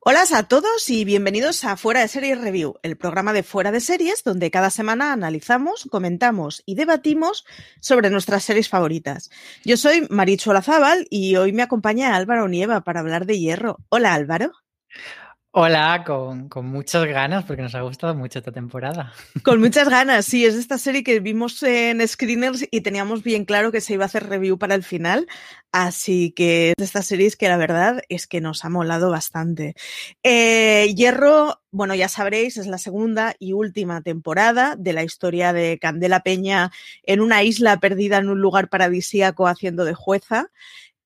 Hola a todos y bienvenidos a Fuera de Series Review, el programa de Fuera de Series donde cada semana analizamos, comentamos y debatimos sobre nuestras series favoritas. Yo soy Marichu Olazábal y hoy me acompaña Álvaro Nieva para hablar de Hierro. Hola Álvaro. Hola, con, muchas ganas, porque nos ha gustado mucho esta temporada. Con muchas ganas, sí, es esta serie que vimos en Screeners y teníamos bien claro que se iba a hacer review para el final, así que es de estas que la verdad es que nos ha molado bastante. Eh, Hierro, bueno, ya sabréis, es la segunda y última temporada de la historia de Candela Peña en una isla perdida en un lugar paradisíaco haciendo de jueza.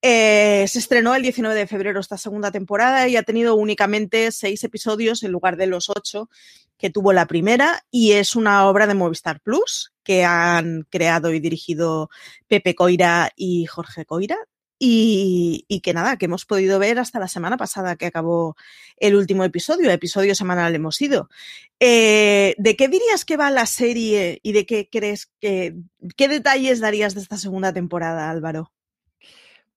Eh, se estrenó el 19 de febrero esta segunda temporada y ha tenido únicamente seis episodios en lugar de los ocho que tuvo la primera y es una obra de Movistar Plus que han creado y dirigido Pepe Coira y Jorge Coira. Y, que nada, que hemos podido ver hasta la semana pasada que acabó el último episodio, episodio semanal hemos ido. Eh, ¿De qué dirías que va la serie y de qué crees que, qué detalles darías de esta segunda temporada, Álvaro?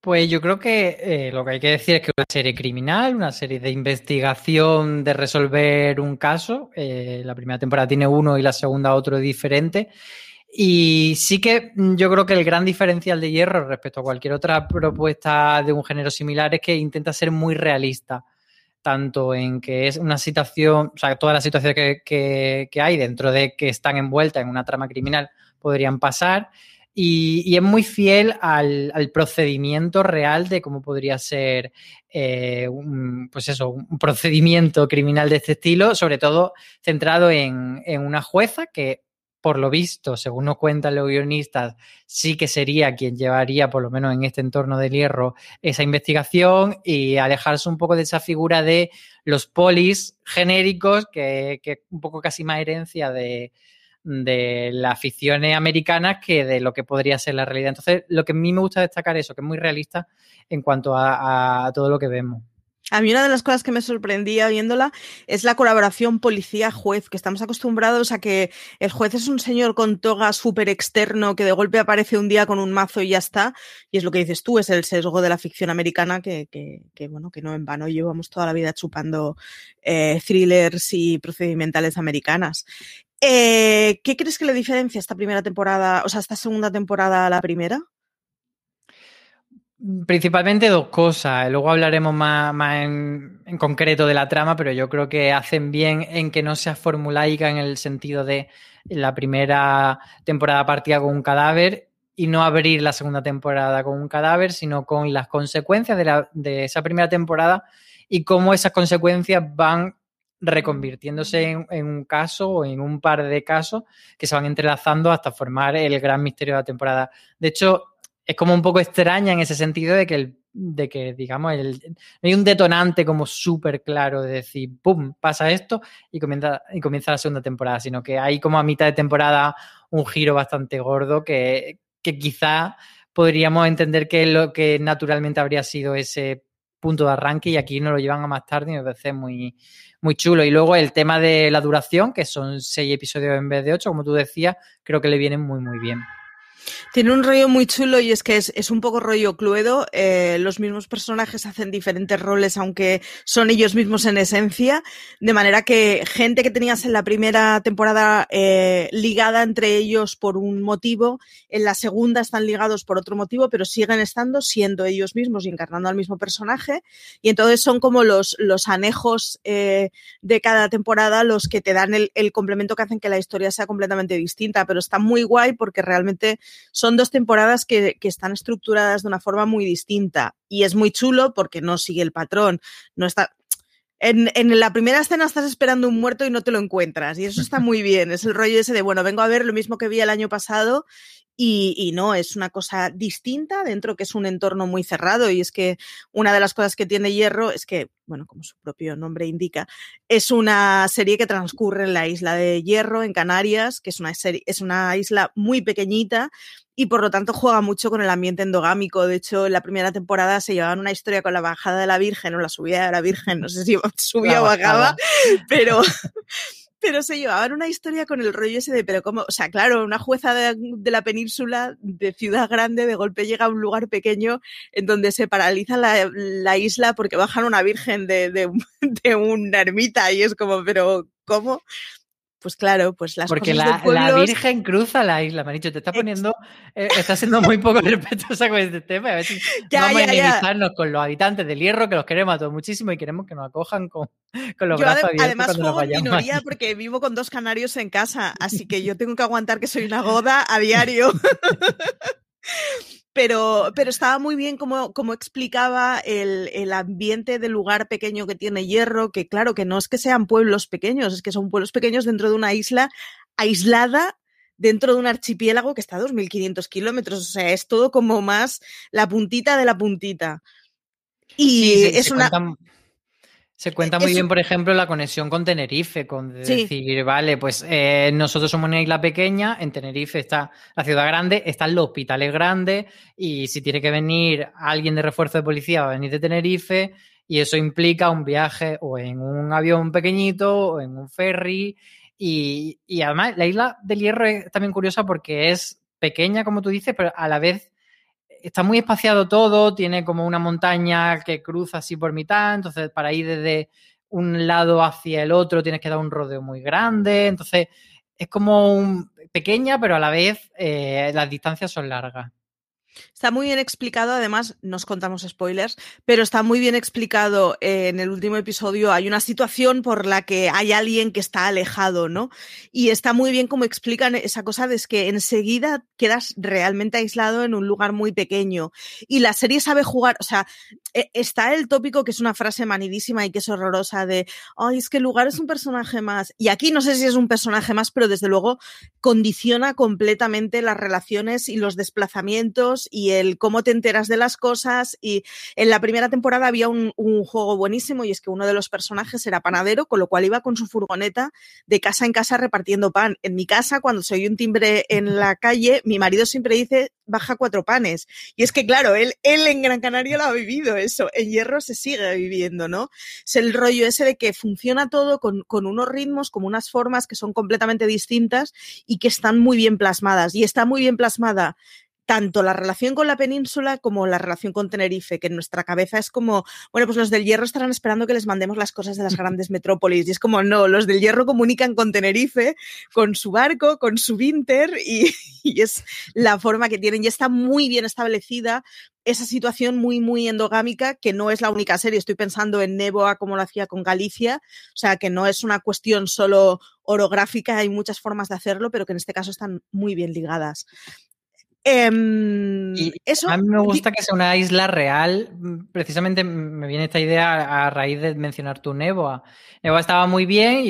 Pues yo creo que eh, lo que hay que decir es que una serie criminal, una serie de investigación de resolver un caso. Eh, la primera temporada tiene uno y la segunda otro diferente. Y sí que yo creo que el gran diferencial de Hierro respecto a cualquier otra propuesta de un género similar es que intenta ser muy realista, tanto en que es una situación, o sea, todas las situaciones que, que hay dentro de que están envueltas en una trama criminal podrían pasar y, es muy fiel al, procedimiento real de cómo podría ser eh, un, pues eso, un procedimiento criminal de este estilo, sobre todo centrado en, una jueza que, por lo visto, según nos cuentan los guionistas, sí que sería quien llevaría, por lo menos en este entorno del hierro, esa investigación y alejarse un poco de esa figura de los polis genéricos, que, que un poco casi más herencia de, de las ficciones americanas que de lo que podría ser la realidad. Entonces, lo que a mí me gusta destacar es eso, que es muy realista en cuanto a, todo lo que vemos. A mí una de las cosas que me sorprendía viéndola es la colaboración policía-juez, que estamos acostumbrados a que el juez es un señor con toga súper externo que de golpe aparece un día con un mazo y ya está. Y es lo que dices tú, es el sesgo de la ficción americana que, que, bueno, que no en vano llevamos toda la vida chupando eh, thrillers y procedimentales americanas. Eh, ¿Qué crees que le diferencia esta primera temporada, o sea, esta segunda temporada a la primera? Principalmente dos cosas. Luego hablaremos más, en, concreto de la trama, pero yo creo que hacen bien en que no sea formulaica en el sentido de la primera temporada partida con un cadáver y no abrir la segunda temporada con un cadáver, sino con las consecuencias de esa primera temporada y cómo esas consecuencias van reconvirtiéndose en, un caso o en un par de casos que se van entrelazando hasta formar el gran misterio de la temporada. De hecho, es como un poco extraña en ese sentido de que, el, de que digamos, el, no hay un detonante como súper claro de decir, ¡pum!, pasa esto y comienza, y comienza la segunda temporada, sino que hay como a mitad de temporada un giro bastante gordo que, que quizá podríamos entender que lo que naturalmente habría sido ese punto de arranque y aquí nos lo llevan a más tarde y me parece muy, muy chulo. Y luego el tema de la duración, que son seis episodios en vez de ocho, como tú decías, creo que le vienen muy, muy bien. Tiene un rollo muy chulo y es que es, un poco rollo cluedo. Eh, los mismos personajes hacen diferentes roles, aunque son ellos mismos en esencia. De manera que gente que tenías en la primera temporada eh, ligada entre ellos por un motivo, en la segunda están ligados por otro motivo, pero siguen estando siendo ellos mismos y encarnando al mismo personaje. Y entonces son como los, los anejos eh, de cada temporada los que te dan el, el complemento que hacen que la historia sea completamente distinta. Pero está muy guay porque realmente son dos temporadas que, están estructuradas de una forma muy distinta y es muy chulo porque no sigue el patrón, no está... En, en, la primera escena estás esperando un muerto y no te lo encuentras. Y eso está muy bien. Es el rollo ese de, bueno, vengo a ver lo mismo que vi el año pasado y, no, es una cosa distinta dentro que es un entorno muy cerrado y es que una de las cosas que tiene Hierro es que, bueno, como su propio nombre indica, es una serie que transcurre en la isla de Hierro, en Canarias, que es una, serie, es una isla muy pequeñita y por lo tanto juega mucho con el ambiente endogámico. De hecho, en la primera temporada se llevaban una historia con la bajada de la Virgen o la subida de la Virgen, no sé si subía o bajaba, pero pero se llevaban una historia con el rollo ese de, pero como, o sea, claro, una jueza de, de, la península, de ciudad grande, de golpe llega a un lugar pequeño en donde se paraliza la, la isla porque bajan una virgen de, de, de una ermita y es como, pero ¿cómo? Pues claro, pues las Porque cosas la, del pueblo... la Virgen cruza la isla, me han dicho, te está poniendo, eh, está siendo muy poco respetuosa con este tema. A si Ya, vamos ya, a ya. enemizarnos con los habitantes del hierro, que los queremos a todos muchísimo y queremos que nos acojan con, con los Yo brazos abiertos además juego en minoría porque vivo con dos canarios en casa, así que yo tengo que aguantar que soy una goda a diario. Pero, pero estaba muy bien como, como explicaba el, el ambiente del lugar pequeño que tiene Hierro, que claro, que no es que sean pueblos pequeños, es que son pueblos pequeños dentro de una isla aislada dentro de un archipiélago que está a 2.500 kilómetros, o sea, es todo como más la puntita de la puntita. Y Sí, es una... se cuenta muy bien, por ejemplo, la conexión con Tenerife, con Sí. decir, vale, pues eh, nosotros somos una isla pequeña, en Tenerife está la ciudad grande, están los hospitales grandes, y si tiene que venir alguien de refuerzo de policía, va a venir de Tenerife, y eso implica un viaje o en un avión pequeñito o en un ferry. Y, y además, la isla del Hierro es también curiosa porque es pequeña, como tú dices, pero a la vez está muy espaciado todo, tiene como una montaña que cruza así por mitad, entonces para ir desde un lado hacia el otro tienes que dar un rodeo muy grande, entonces es como un, pequeña, pero a la vez eh, las distancias son largas. Está muy bien explicado, además, nos contamos spoilers, pero está muy bien explicado eh, en el último episodio. Hay una situación por la que hay alguien que está alejado, ¿no? Y está muy bien como explican esa cosa de que enseguida quedas realmente aislado en un lugar muy pequeño. Y la serie sabe jugar, o sea, eh, está el tópico que es una frase manidísima y que es horrorosa de, ay, es que el lugar es un personaje más. Y aquí no sé si es un personaje más, pero desde luego condiciona completamente las relaciones y los desplazamientos y el cómo te enteras de las cosas. Y en la primera temporada había un, juego buenísimo y es que uno de los personajes era panadero, con lo cual iba con su furgoneta de casa en casa repartiendo pan. En mi casa, cuando se oye un timbre en la calle, mi marido siempre dice baja cuatro panes. Y es que, claro, él, él en Gran Canaria lo ha vivido eso. En Hierro se sigue viviendo, ¿no? Es el rollo ese de que funciona todo con, con unos ritmos, como unas formas que son completamente distintas y que están muy bien plasmadas. Y está muy bien plasmada tanto la relación con la península como la relación con Tenerife, que en nuestra cabeza es como, bueno, pues los del hierro estarán esperando que les mandemos las cosas de las grandes metrópolis. Y es como, no, los del hierro comunican con Tenerife, con su barco, con su Winter, y, y es la forma que tienen. Y está muy bien establecida esa situación muy, muy endogámica, que no es la única serie. Estoy pensando en Neboa, como lo hacía con Galicia, o sea, que no es una cuestión solo orográfica, hay muchas formas de hacerlo, pero que en este caso están muy bien ligadas. Eh, Y eso, a mí me gusta que sea una isla real. Precisamente me viene esta idea a raíz de mencionar tu Neboa. Neboa estaba muy bien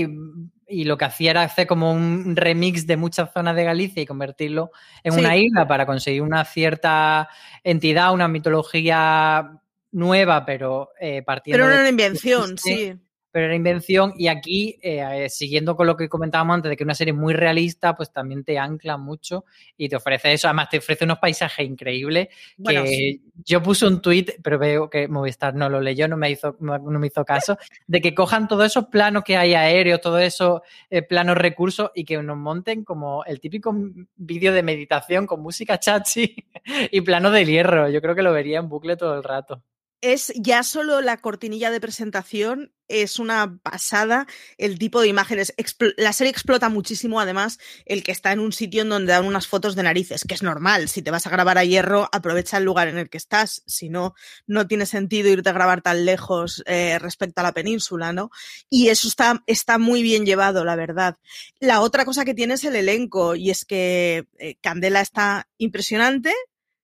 y, y, lo que hacía era hacer como un remix de muchas zonas de Galicia y convertirlo en sí. una isla para conseguir una cierta entidad, una mitología nueva, pero eh, partiendo. Pero era una invención, sí pero era invención y aquí, eh, siguiendo con lo que comentábamos antes de que una serie muy realista, pues también te ancla mucho y te ofrece eso, además te ofrece unos paisajes increíbles bueno, que sí. yo puse un tuit, pero veo que Movistar no lo leyó, no me hizo, no me hizo caso, de que cojan todos esos planos que hay aéreos, todos esos eh, planos recursos y que nos monten como el típico vídeo de meditación con música chachi y plano de hierro, yo creo que lo vería en bucle todo el rato es ya solo la cortinilla de presentación es una pasada el tipo de imágenes. La serie explota muchísimo, además, el que está en un sitio en donde dan unas fotos de narices, que es normal. Si te vas a grabar a hierro, aprovecha el lugar en el que estás. Si no, no tiene sentido irte a grabar tan lejos eh, respecto a la península, ¿no? Y eso está, está muy bien llevado, la verdad. La otra cosa que tiene es el elenco, y es que eh, Candela está impresionante.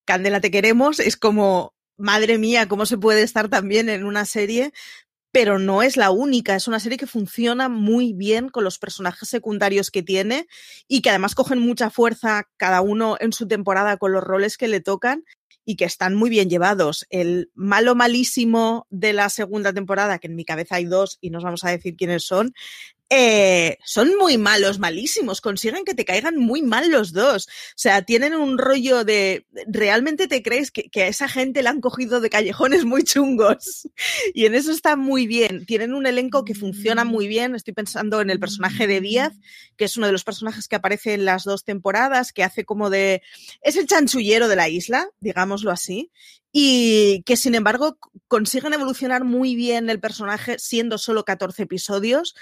Candela te queremos, es como madre mía, cómo se puede estar también en una serie, pero no es la única, es una serie que funciona muy bien con los personajes secundarios que tiene y que además cogen mucha fuerza cada uno en su temporada con los roles que le tocan y que están muy bien llevados. El malo malísimo de la segunda temporada, que en mi cabeza hay dos y nos vamos a decir quiénes son, eh, son muy malos, malísimos, consiguen que te caigan muy mal los dos. O sea, tienen un rollo de, realmente te crees que, que a esa gente la han cogido de callejones muy chungos. Y en eso está muy bien. Tienen un elenco que funciona muy bien. Estoy pensando en el personaje de Díaz, que es uno de los personajes que aparece en las dos temporadas, que hace como de, es el chanchullero de la isla, digámoslo así y que sin embargo consiguen evolucionar muy bien el personaje siendo solo 14 episodios,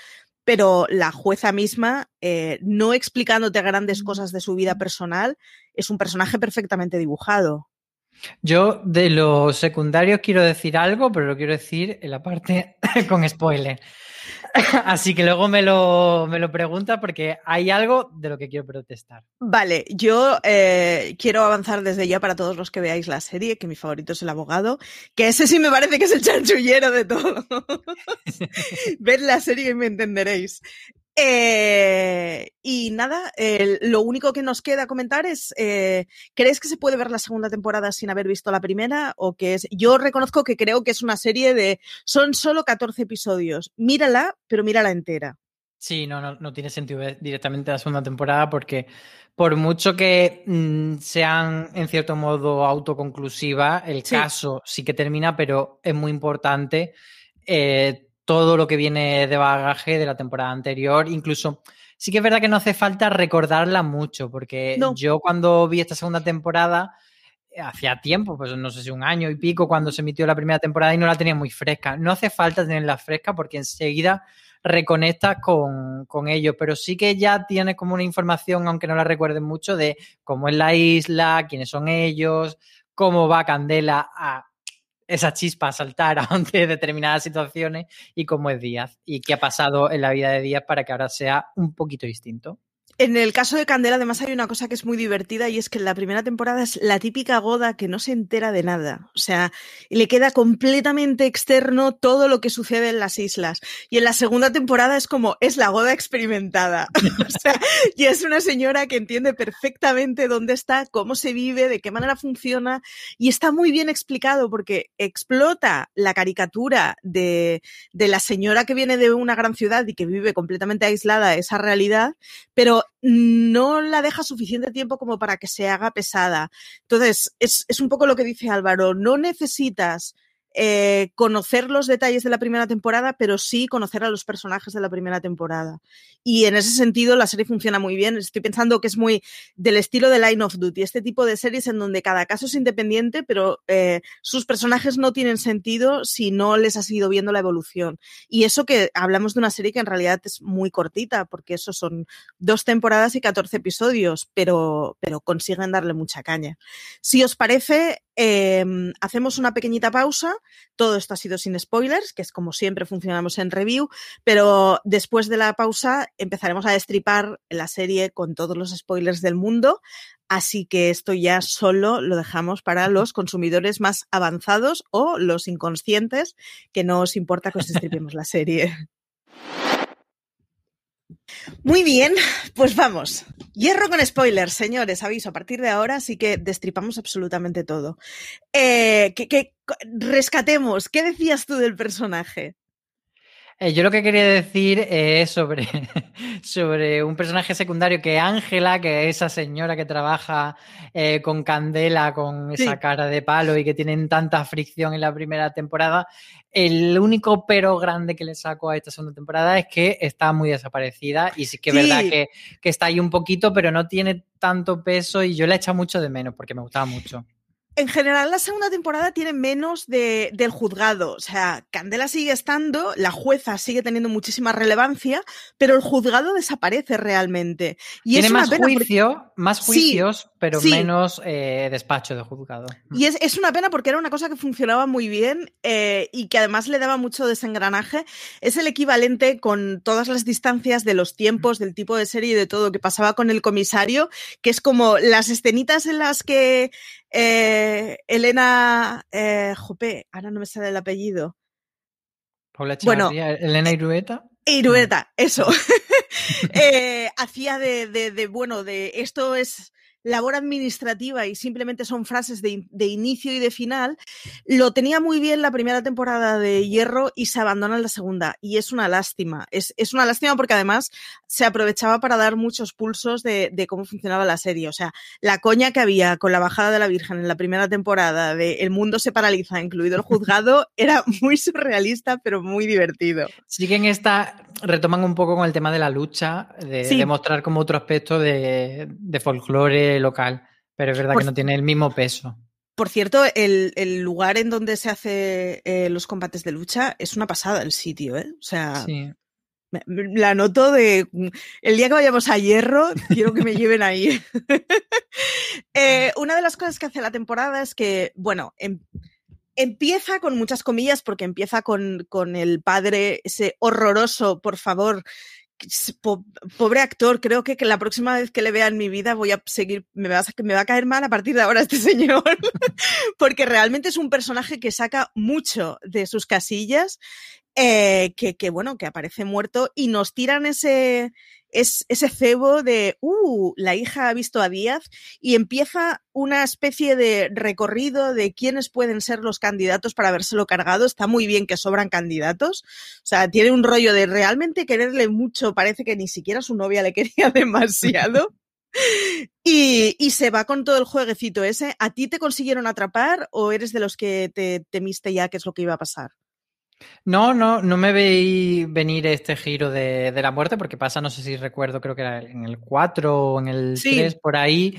pero la jueza misma, eh, no explicándote grandes cosas de su vida personal, es un personaje perfectamente dibujado. Yo de los secundarios quiero decir algo, pero lo quiero decir en la parte con spoiler. Así que luego me lo, me lo pregunta porque hay algo de lo que quiero protestar. Vale, yo eh, quiero avanzar desde ya para todos los que veáis la serie, que mi favorito es el abogado, que ese sí me parece que es el chanchullero de todo. Ved la serie y me entenderéis. Eh, y nada, eh, lo único que nos queda comentar es, eh, ¿crees que se puede ver la segunda temporada sin haber visto la primera? O que es, yo reconozco que creo que es una serie de, son solo 14 episodios. Mírala, pero mírala entera. Sí, no, no, no tiene sentido ver directamente la segunda temporada porque por mucho que mm, sean en cierto modo autoconclusiva, el Sí. caso sí que termina, pero es muy importante eh, todo lo que viene de bagaje de la temporada anterior. Incluso sí que es verdad que no hace falta recordarla mucho, porque No. yo cuando vi esta segunda temporada, eh, hacía tiempo, pues no sé si un año y pico, cuando se emitió la primera temporada y no la tenía muy fresca. No hace falta tenerla fresca porque enseguida reconectas con, con ellos, pero sí que ya tienes como una información, aunque no la recuerdes mucho, de cómo es la isla, quiénes son ellos, cómo va Candela a esa chispa a saltar ante determinadas situaciones y cómo es Díaz y qué ha pasado en la vida de Díaz para que ahora sea un poquito distinto. En el caso de Candela, además, hay una cosa que es muy divertida y es que en la primera temporada es la típica goda que no se entera de nada. O sea, le queda completamente externo todo lo que sucede en las islas. Y en la segunda temporada es como, es la goda experimentada. o sea, y es una señora que entiende perfectamente dónde está, cómo se vive, de qué manera funciona. Y está muy bien explicado porque explota la caricatura de, de la señora que viene de una gran ciudad y que vive completamente aislada esa realidad, pero no la deja suficiente tiempo como para que se haga pesada. Entonces, es, es un poco lo que dice Álvaro, no necesitas eh, conocer los detalles de la primera temporada, pero sí conocer a los personajes de la primera temporada. Y en ese sentido la serie funciona muy bien. Estoy pensando que es muy del estilo de Line of Duty, este tipo de series en donde cada caso es independiente, pero eh, sus personajes no tienen sentido si no les has ido viendo la evolución. Y eso que hablamos de una serie que en realidad es muy cortita, porque eso son dos temporadas y 14 episodios, pero, pero consiguen darle mucha caña. Si os parece, eh, hacemos una pequeñita pausa. Todo esto ha sido sin spoilers, que es como siempre funcionamos en review, pero después de la pausa empezaremos a destripar la serie con todos los spoilers del mundo. Así que esto ya solo lo dejamos para los consumidores más avanzados o los inconscientes, que no os importa que os destripemos la serie. Muy bien, pues vamos. Hierro con spoilers, señores, aviso, a partir de ahora sí que destripamos absolutamente todo. Eh, que, rescatemos, ¿qué decías tú del personaje? Eh, yo lo que quería decir es sobre, sobre un personaje secundario que Ángela, que es esa señora que trabaja eh, con Candela, con esa Sí. cara de palo y que tienen tanta fricción en la primera temporada. El único pero grande que le saco a esta segunda temporada es que está muy desaparecida y sí que es Sí. verdad que, que está ahí un poquito, pero no tiene tanto peso y yo la he echado mucho de menos porque me gustaba mucho. En general, la segunda temporada tiene menos de, del juzgado. O sea, Candela sigue estando, la jueza sigue teniendo muchísima relevancia, pero el juzgado desaparece realmente. Y tiene es una más porque- más Sí, juicios, pero sí. menos eh, despacho de juzgado. Y es, es una pena porque era una cosa que funcionaba muy bien eh, y que además le daba mucho desengranaje. Es el equivalente con todas las distancias de los tiempos, del tipo de serie y de todo que pasaba con el comisario, que es como las escenitas en las que eh, Elena, eh, jope, ahora no me sale el apellido. Paula Bueno, Elena Irueta. Irueta, eso. Eh, hacía de, de, de, bueno, de esto es labor administrativa y simplemente son frases de, de, inicio y de final, lo tenía muy bien la primera temporada de Hierro y se abandona en la segunda. Y es una lástima. Es, es una lástima porque además se aprovechaba para dar muchos pulsos de, de, cómo funcionaba la serie. O sea, la coña que había con la bajada de la Virgen en la primera temporada de El mundo se paraliza, incluido el juzgado, era muy surrealista, pero muy divertido. Sí que en esta retoman un poco con el tema de la lucha, de sí. demostrar como otro aspecto de, de local, pero es verdad Por, que no tiene el mismo peso. Por cierto, el, el lugar en donde se hace eh, los combates de lucha es una pasada el sitio, ¿eh? O sea, sí. la noto de el día que vayamos a Hierro, quiero que me lleven ahí. eh, una de las cosas que hace la temporada es que, bueno, em, empieza con muchas comillas porque empieza con, con el padre, ese horroroso, por favor, pobre actor, creo que, que, la próxima vez que le vea en mi vida voy a seguir, me va a, me va a caer mal a partir de ahora este señor, porque realmente es un personaje que saca mucho de sus casillas, eh, que, bueno, que aparece muerto y nos tiran ese, es ese cebo de, uh, la hija ha visto a Díaz y empieza una especie de recorrido de quiénes pueden ser los candidatos para habérselo cargado. Está muy bien que sobran candidatos. O sea, tiene un rollo de realmente quererle mucho. Parece que ni siquiera su novia le quería demasiado. Y, y, se va con todo el jueguecito ese. ¿A ti te consiguieron atrapar o eres de los que te temiste ya qué es lo que iba a pasar? No, no, no me veí venir este giro de, de, la muerte, porque pasa, no sé si recuerdo, creo que era en el 4 o en el sí. 3, por ahí.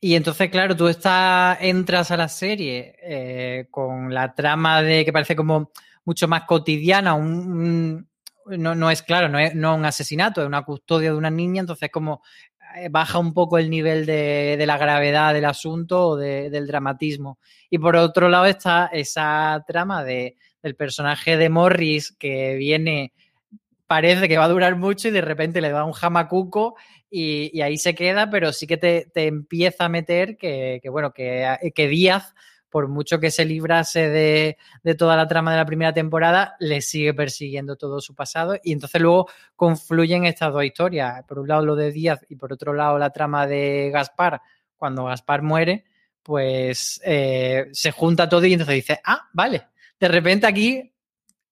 Y entonces, claro, tú estás, entras a la serie eh, con la trama de que parece como mucho más cotidiana, un, un, no, no, es claro, no es no un asesinato, es una custodia de una niña, entonces como eh, baja un poco el nivel de, de la gravedad del asunto o de, del dramatismo. Y por otro lado está esa trama de del personaje de Morris que viene, parece que va a durar mucho y de repente le da un jamacuco y, ahí se queda, pero sí que te, te empieza a meter que, bueno, que, que, Díaz, por mucho que se librase de, de, toda la trama de la primera temporada, le sigue persiguiendo todo su pasado y entonces luego confluyen estas dos historias. Por un lado lo de Díaz y por otro lado la trama de Gaspar, cuando Gaspar muere, pues eh, se junta todo y entonces dice, ah, vale, de repente aquí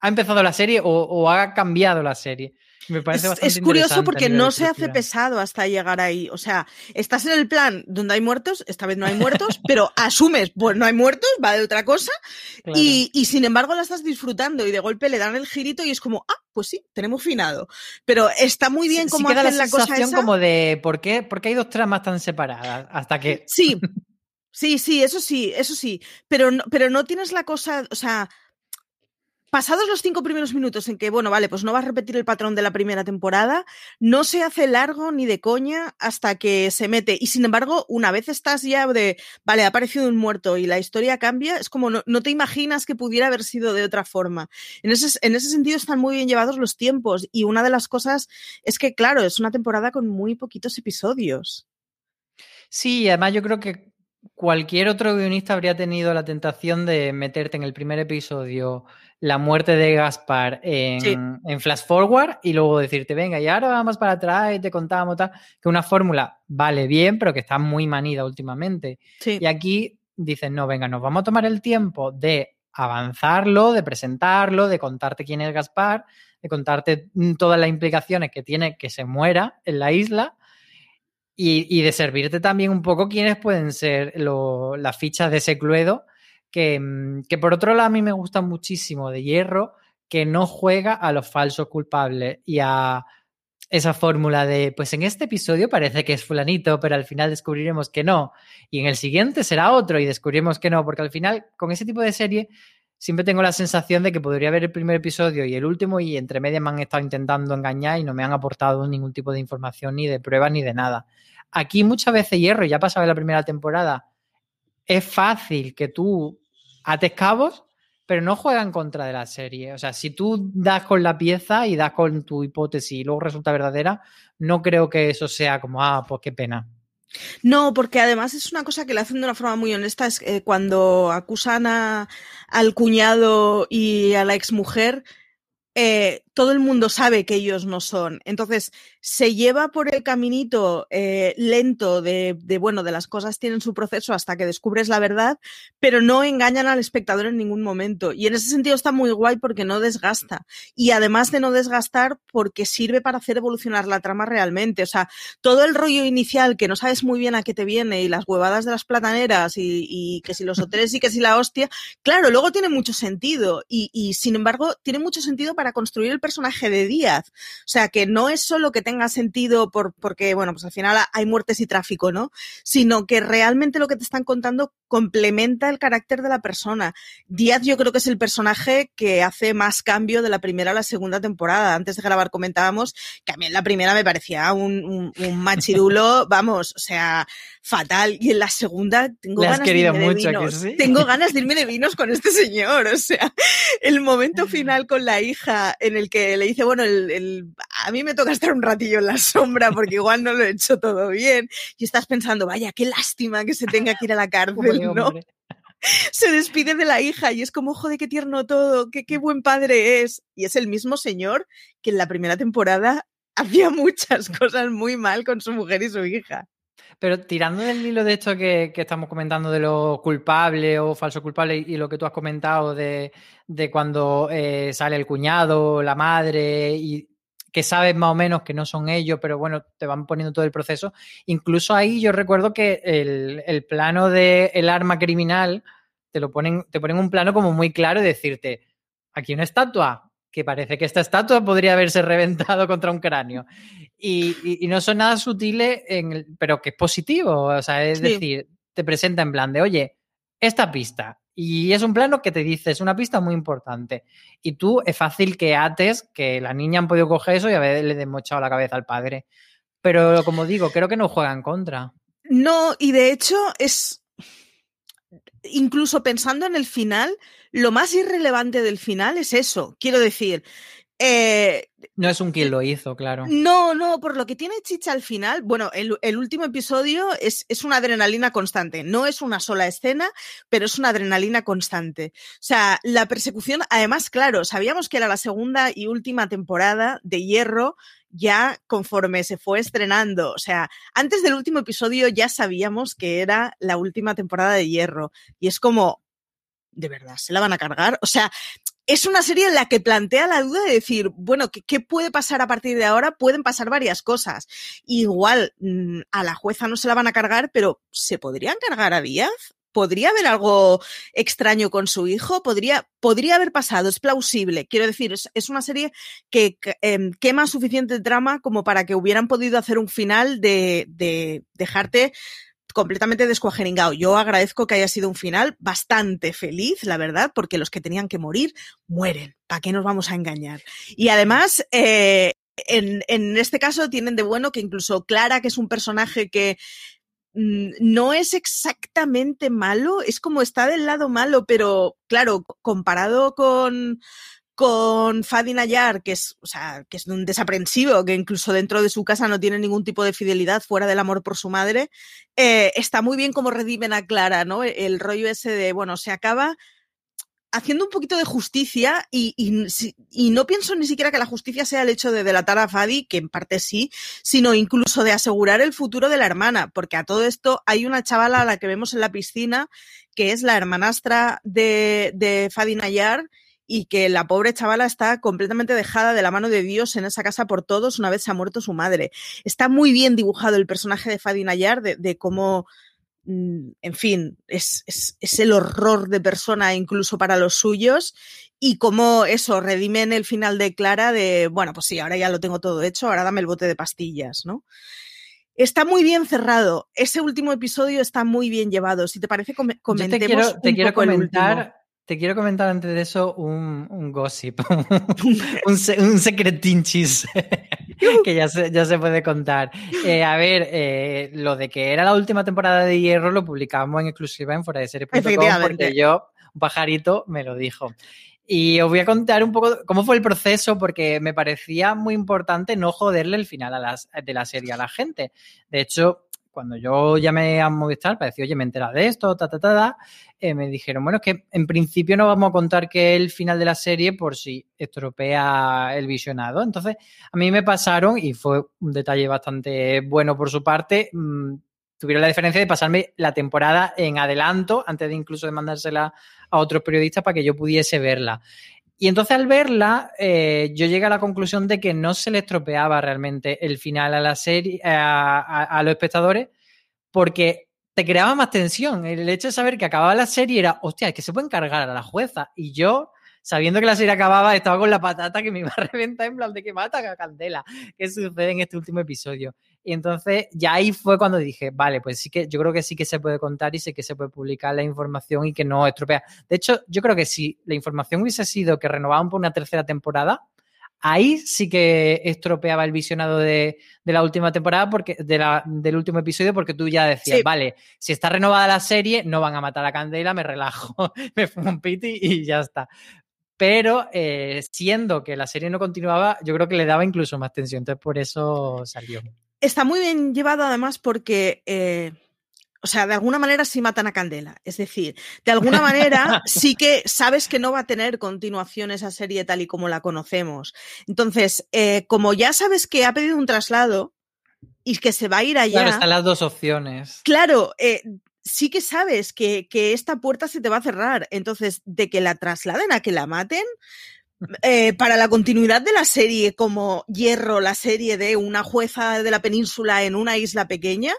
ha empezado la serie o, o ha cambiado la serie. Me parece es, bastante es curioso porque no se hace pesado hasta llegar ahí. O sea, estás en el plan donde hay muertos, esta vez no hay muertos, pero asumes, pues no hay muertos, va de otra cosa, claro. y, y, sin embargo la estás disfrutando y de golpe le dan el girito y es como, ah, pues sí, tenemos finado. Pero está muy bien sí, como sí queda hacen la, la cosa sensación esa. como de, ¿por qué, ¿por qué hay dos tramas tan separadas? Hasta que... Sí, sí, sí, eso sí, eso sí, pero no, pero no tienes la cosa, o sea pasados los cinco primeros minutos en que, bueno, vale, pues no vas a repetir el patrón de la primera temporada, no se hace largo ni de coña hasta que se mete. Y sin embargo, una vez estás ya de, vale, ha aparecido un muerto y la historia cambia, es como no, no te imaginas que pudiera haber sido de otra forma. En ese, en ese sentido están muy bien llevados los tiempos. Y una de las cosas es que, claro, es una temporada con muy poquitos episodios. Sí, además yo creo que cualquier otro guionista habría tenido la tentación de meterte en el primer episodio la muerte de Gaspar en, sí. en, Flash Forward y luego decirte, venga, y ahora vamos para atrás y te contamos tal, que una fórmula vale bien, pero que está muy manida últimamente. Sí. Y aquí dicen, no, venga, nos vamos a tomar el tiempo de avanzarlo, de presentarlo, de contarte quién es Gaspar, de contarte todas las implicaciones que tiene que se muera en la isla y, de servirte también un poco quiénes pueden ser lo, las fichas de ese Cluedo que, mm, que, por otro lado a mí me gusta muchísimo de Hierro, que no juega a los falsos culpables y a esa fórmula de, pues en este episodio parece que es fulanito, pero al final descubriremos que no, y en el siguiente será otro y descubriremos que no, porque al final con ese tipo de serie siempre tengo la sensación de que podría ver el primer episodio y el último y entre medias me han estado intentando engañar y no me han aportado ningún tipo de información ni de prueba ni de nada. Aquí muchas veces Hierro, ya pasaba la primera temporada, es fácil que tú ates cabos, pero no juega en contra de la serie. O sea, si tú das con la pieza y das con tu hipótesis y luego resulta verdadera, no creo que eso sea como, ah, pues qué pena. No, porque además es una cosa que le hacen de una forma muy honesta, es que cuando acusan a, al cuñado y a la exmujer, eh, todo el mundo sabe que ellos no son. Entonces, se lleva por el caminito eh, lento de, bueno, de las cosas tienen su proceso hasta que descubres la verdad, pero no engañan al espectador en ningún momento. Y en ese sentido está muy guay porque no desgasta. Y además de no desgastar, porque sirve para hacer evolucionar la trama realmente. O sea, todo el rollo inicial que no sabes muy bien a qué te viene y las huevadas de las plataneras y, y que si los hoteles y que si la hostia, claro, luego tiene mucho sentido. Y, y sin embargo, tiene mucho sentido para construir el personaje de Díaz. O sea, que no es solo que tenga sentido por, porque, bueno, pues al final hay muertes y tráfico, ¿no? Sino que realmente lo que te están contando complementa el carácter de la persona. Díaz yo creo que es el personaje que hace más cambio de la primera a la segunda temporada. Antes de grabar comentábamos que a mí en la primera me parecía un, un, un machirulo, vamos, o sea, fatal. Y en la segunda tengo ganas de irme de vinos. Sí? Tengo ganas de irme de vinos con este señor. O sea, el momento final con la hija en el que le dice, bueno, el, el, a mí me toca estar un ratillo en la sombra porque igual no lo he hecho todo bien. Y estás pensando, vaya, qué lástima que se tenga que ir a la cárcel, ¿no? se despide de la hija y es como, joder, qué tierno todo, qué, qué buen padre es. Y es el mismo señor que en la primera temporada hacía muchas cosas muy mal con su mujer y su hija. Pero tirando del hilo de esto que, que, estamos comentando de lo culpable o falso culpable y, lo que tú has comentado de, de cuando eh, sale el cuñado, la madre y que sabes más o menos que no son ellos, pero bueno, te van poniendo todo el proceso. Incluso ahí yo recuerdo que el, el plano del el arma criminal te lo ponen, te ponen un plano como muy claro y decirte, aquí una estatua, que parece que esta estatua podría haberse reventado contra un cráneo. Y, y, y no son nada sutiles, en el, pero que es positivo. O sea, es sí. decir, te presenta en plan de, oye, esta pista. Y es un plano que te dice, es una pista muy importante. Y tú es fácil que ates que la niña han podido coger eso y haberle desmochado la cabeza al padre. Pero como digo, creo que no juega en contra. No, y de hecho es. Incluso pensando en el final, lo más irrelevante del final es eso. Quiero decir, eh, no es un quien lo hizo, claro. No, no, por lo que tiene Chicha al final, bueno, el, el, último episodio es, es una adrenalina constante. No es una sola escena, pero es una adrenalina constante. O sea, la persecución, además, claro, sabíamos que era la segunda y última temporada de Hierro, ya conforme se fue estrenando. O sea, antes del último episodio ya sabíamos que era la última temporada de Hierro. Y es como, ¿de verdad se la van a cargar? O sea, es una serie en la que plantea la duda de decir, bueno, ¿qué, ¿qué, puede pasar a partir de ahora? Pueden pasar varias cosas. Igual mmm, a la jueza no se la van a cargar, pero ¿se podrían cargar a Díaz? ¿Podría haber algo extraño con su hijo? ¿Podría, podría haber pasado? Es plausible. Quiero decir, es, una serie que eh, quema suficiente trama como para que hubieran podido hacer un final de, de dejarte completamente descuajeringado. Yo agradezco que haya sido un final bastante feliz, la verdad, porque los que tenían que morir mueren. ¿Para qué nos vamos a engañar? Y además, eh, en, en, este caso tienen de bueno que incluso Clara, que es un personaje que no es exactamente malo, es como está del lado malo, pero claro, comparado con, con Fadi Nayar, que es, o sea, que es un desaprensivo, que incluso dentro de su casa no tiene ningún tipo de fidelidad fuera del amor por su madre, eh, está muy bien como redimen a Clara, ¿no? El rollo ese de, bueno, se acaba haciendo un poquito de justicia y, no pienso ni siquiera que la justicia sea el hecho de delatar a Fadi, que en parte sí, sino incluso de asegurar el futuro de la hermana, porque a todo esto hay una chavala a la que vemos en la piscina, que es la hermanastra de, Fadi Nayar, y que la pobre chavala está completamente dejada de la mano de Dios en esa casa por todos una vez se ha muerto su madre. Está muy bien dibujado el personaje de Fadi Nayar, de, cómo, en fin, es, es, es, el horror de persona incluso para los suyos y cómo eso redime en el final de Clara de, bueno, pues sí, ahora ya lo tengo todo hecho, ahora dame el bote de pastillas, ¿no? Está muy bien cerrado. Ese último episodio está muy bien llevado. Si te parece, com comentemos Yo te quiero, te quiero poco comentar te quiero comentar antes de eso un, un gossip, un, un secretinchis que ya se, ya se puede contar. Eh, a ver, eh, lo de que era la última temporada de Hierro lo publicamos en exclusiva en fuera de porque yo, un pajarito, me lo dijo. Y os voy a contar un poco cómo fue el proceso, porque me parecía muy importante no joderle el final a las, de la serie a la gente. De hecho, cuando yo llamé a Movistar para decir, oye, me he de esto, ta, ta, ta, ta eh, me dijeron, bueno, es que en principio no vamos a contar que el final de la serie por si estropea el visionado. Entonces, a mí me pasaron, y fue un detalle bastante bueno por su parte, mmm, tuvieron la diferencia de pasarme la temporada en adelanto, antes de incluso de mandársela a otros periodistas para que yo pudiese verla. Y entonces al verla, eh, yo llegué a la conclusión de que no se le estropeaba realmente el final a la serie, a, a, los espectadores, porque te creaba más tensión. El hecho de saber que acababa la serie era, hostia, es que se puede encargar a la jueza. Y yo, sabiendo que la serie acababa, estaba con la patata que me iba a reventar en plan de que mata a Candela. ¿Qué sucede en este último episodio? Y entonces ya ahí fue cuando dije, vale, pues sí que yo creo que sí que se puede contar y sé que se puede publicar la información y que no estropea. De hecho, yo creo que si la información hubiese sido que renovaban por una tercera temporada, ahí sí que estropeaba el visionado de, de la última temporada, porque de la, del último episodio, porque tú ya decías, sí. vale, si está renovada la serie, no van a matar a Candela, me relajo, me fumo un piti y ya está. Pero eh, siendo que la serie no continuaba, yo creo que le daba incluso más tensión, entonces por eso salió. Está muy bien llevado además porque... Eh o sea, de alguna manera sí matan a Candela. Es decir, de alguna manera sí que sabes que no va a tener continuación esa serie tal y como la conocemos. Entonces, eh, como ya sabes que ha pedido un traslado y que se va a ir allá. Claro, están las dos opciones. Claro, eh, sí que sabes que, que, esta puerta se te va a cerrar. Entonces, de que la trasladen a que la maten. Eh, para la continuidad de la serie, como Hierro, la serie de una jueza de la península en una isla pequeña,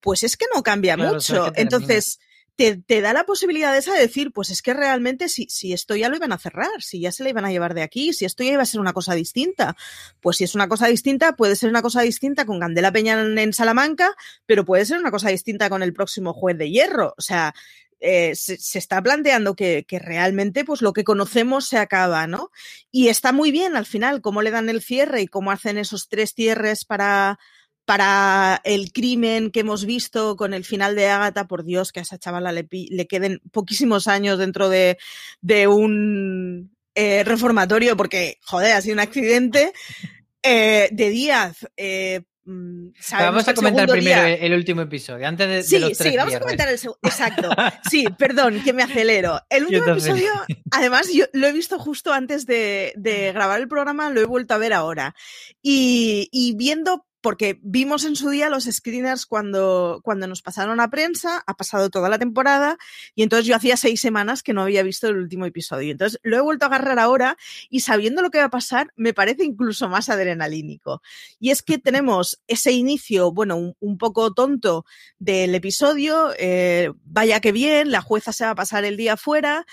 pues es que no cambia claro, mucho. Entonces, te, te, da la posibilidad esa de decir, pues es que realmente si, si, esto ya lo iban a cerrar, si ya se le iban a llevar de aquí, si esto ya iba a ser una cosa distinta. Pues si es una cosa distinta, puede ser una cosa distinta con Candela Peña en, en Salamanca, pero puede ser una cosa distinta con el próximo juez de hierro. O sea, eh, se, está planteando que, realmente pues lo que conocemos se acaba, ¿no? Y está muy bien al final cómo le dan el cierre y cómo hacen esos tres cierres para, para el crimen que hemos visto con el final de Ágata, por Dios, que a esa chavala le, le queden poquísimos años dentro de, un eh, reformatorio, porque, joder, ha sido un accidente. Eh, de Díaz, vamos a comentar primero día... el último episodio, antes de, sí, de los tres Sí, vamos viernes. a comentar el segundo. Exacto. Sí, perdón, que me acelero. El último episodio, además, yo lo he visto justo antes de, de, grabar el programa, lo he vuelto a ver ahora. Y, y viendo porque vimos en su día los screeners cuando, cuando nos pasaron a prensa, ha pasado toda la temporada, y entonces yo hacía seis semanas que no había visto el último episodio. Entonces lo he vuelto a agarrar ahora y sabiendo lo que va a pasar, me parece incluso más adrenalínico. Y es que tenemos ese inicio, bueno, un, poco tonto del episodio, eh, vaya que bien, la jueza se va a pasar el día fuera,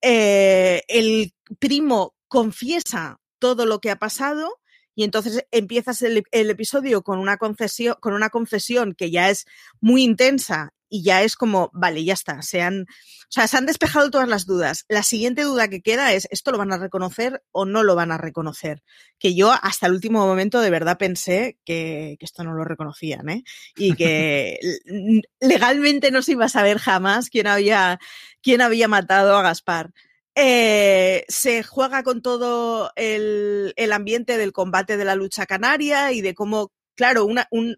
eh, el primo confiesa todo lo que ha pasado, y entonces empiezas el, episodio con una con una confesión que ya es muy intensa y ya es como, vale, ya está, se han, o sea, se han despejado todas las dudas. La siguiente duda que queda es, ¿esto lo van a reconocer o no lo van a reconocer? Que yo hasta el último momento de verdad pensé que, que esto no lo reconocían, ¿eh? Y que legalmente no se iba a saber jamás quién había, quién había matado a Gaspar. Eh, se juega con todo el, el, ambiente del combate de la lucha canaria y de cómo, claro, una, un,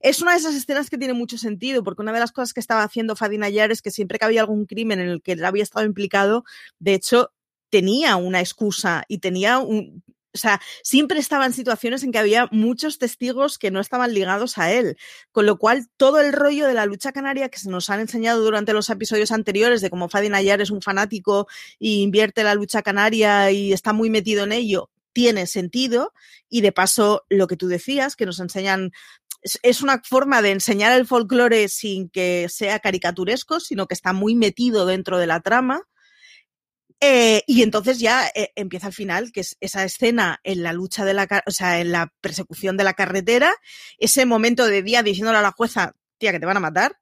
es una de esas escenas que tiene mucho sentido, porque una de las cosas que estaba haciendo Fadina Ayar es que siempre que había algún crimen en el que él había estado implicado, de hecho, tenía una excusa y tenía un, o sea, siempre estaba en situaciones en que había muchos testigos que no estaban ligados a él, con lo cual todo el rollo de la lucha canaria que se nos han enseñado durante los episodios anteriores de cómo Fadin Ayar es un fanático y invierte la lucha canaria y está muy metido en ello, tiene sentido y de paso lo que tú decías, que nos enseñan es una forma de enseñar el folclore sin que sea caricaturesco, sino que está muy metido dentro de la trama. Eh, y entonces ya eh, empieza al final, que es esa escena en la lucha de la, o sea, en la persecución de la carretera, ese momento de día diciéndole a la jueza, tía, que te van a matar.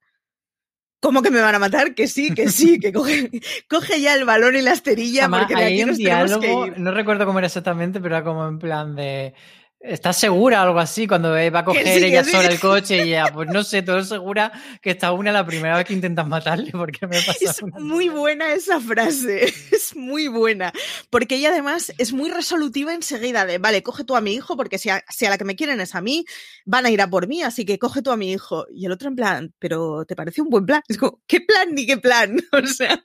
¿Cómo que me van a matar? Que sí, que sí, que coge, coge ya el balón y la esterilla Además, porque de aquí hay un nos diálogo, que ir. no recuerdo cómo era exactamente, pero era como en plan de ¿Estás segura algo así cuando va a coger ella sola el coche y ya, pues no sé, todo segura que está una la primera vez que intentas matarle porque me pasa Es muy buena esa frase, es muy buena, porque ella además es muy resolutiva enseguida de, vale, coge tú a mi hijo porque si a, si a la que me quieren es a mí, van a ir a por mí, así que coge tú a mi hijo. Y el otro en plan, pero ¿te parece un buen plan? Es como, ¿qué plan ni qué plan? O sea,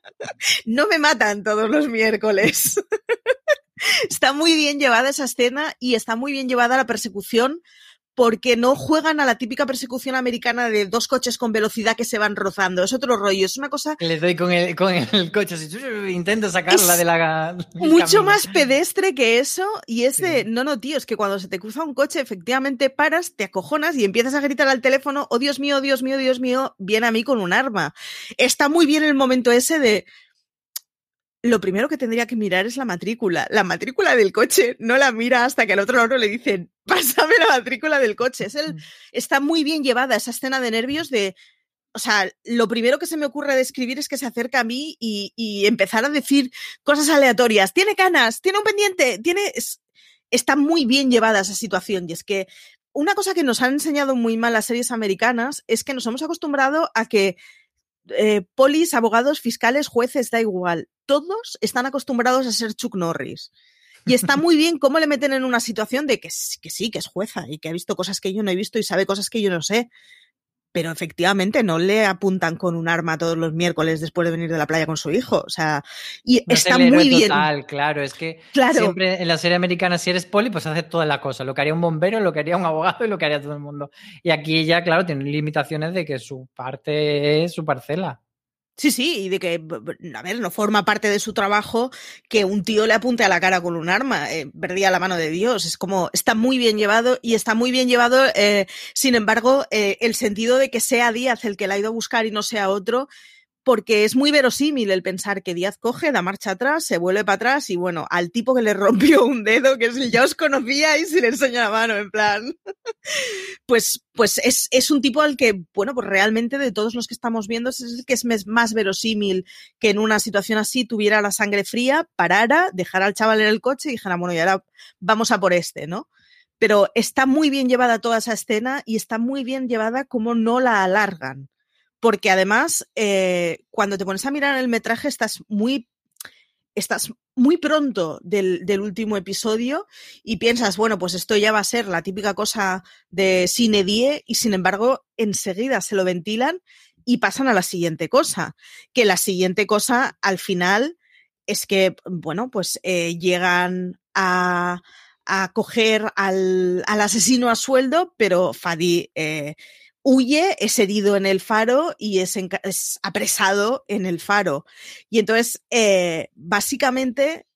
no me matan todos los miércoles. Está muy bien llevada esa escena y está muy bien llevada la persecución porque no juegan a la típica persecución americana de dos coches con velocidad que se van rozando. Es otro rollo, es una cosa... Le doy con el, con el coche, si intento sacarla de la... Mucho más pedestre que eso y es de, no, no, tío, es que cuando se te cruza un coche efectivamente paras, te acojonas y empiezas a gritar al teléfono, oh Dios mío, Dios mío, Dios mío, viene a mí con un arma. Está muy bien el momento ese de, lo primero que tendría que mirar es la matrícula. La matrícula del coche no la mira hasta que al otro lado le dicen, pásame la matrícula del coche. Es el, mm. está muy bien llevada esa escena de nervios de, o sea, lo primero que se me ocurre describir es que se acerca a mí y, y empezar a decir cosas aleatorias. Tiene canas, tiene un pendiente, tiene... está muy bien llevada esa situación y es que una cosa que nos han enseñado muy mal las series americanas es que nos hemos acostumbrado a que eh, polis, abogados, fiscales, jueces, da igual. Todos están acostumbrados a ser Chuck Norris. Y está muy bien cómo le meten en una situación de que, que sí, que es jueza y que ha visto cosas que yo no he visto y sabe cosas que yo no sé pero efectivamente no le apuntan con un arma todos los miércoles después de venir de la playa con su hijo. O sea, y está muy bien. Total, claro, es que siempre en la serie americana, si eres poli, pues haces toda la cosa. Lo que haría un bombero, lo que haría un abogado y lo que haría todo el mundo. Y aquí ya, claro, tiene limitaciones de que su parte es su parcela. Sí, sí, y de que, a ver, no forma parte de su trabajo que un tío le apunte a la cara con un arma, eh, perdía la mano de Dios, es como, está muy bien llevado y está muy bien llevado, eh, sin embargo, eh, el sentido de que sea Díaz el que la ha ido a buscar y no sea otro, porque es muy verosímil el pensar que Díaz coge, da marcha atrás, se vuelve para atrás y bueno, al tipo que le rompió un dedo, que si ya os conocía y se le enseña la mano, en plan, pues, pues es, es, un tipo al que, bueno, pues realmente de todos los que estamos viendo es el que es más verosímil que en una situación así tuviera la sangre fría, parara, dejara al chaval en el coche y dijera, bueno, y ahora vamos a por este, ¿no? Pero está muy bien llevada toda esa escena y está muy bien llevada como no la alargan porque además eh, cuando te pones a mirar el metraje estás muy estás muy pronto del, del, último episodio y piensas, bueno, pues esto ya va a ser la típica cosa de cine die y sin embargo enseguida se lo ventilan y pasan a la siguiente cosa, que la siguiente cosa al final es que, bueno, pues eh, llegan a, a coger al, asesino a sueldo, pero Fadi eh, huye, es herido en el faro y es, apresado en el faro. Y entonces, eh, básicamente,